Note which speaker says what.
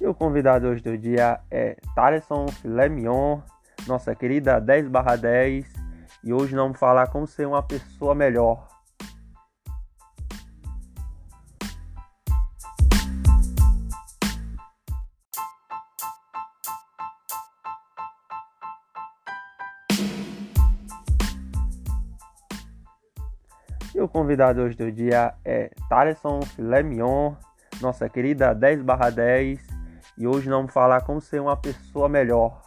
Speaker 1: E o convidado hoje do dia é Thaleson Filé Mignon, nossa querida 10 barra 10. E hoje vamos falar como ser uma pessoa melhor. E o convidado hoje do dia é Thaleson Filé Mignon, nossa querida 10 barra 10. E hoje vamos falar como ser uma pessoa melhor.